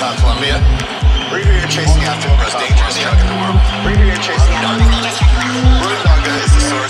Utah Columbia. Rear chasing the most dangerous truck in the world. Rear chasing outfield. Road dog, is the source.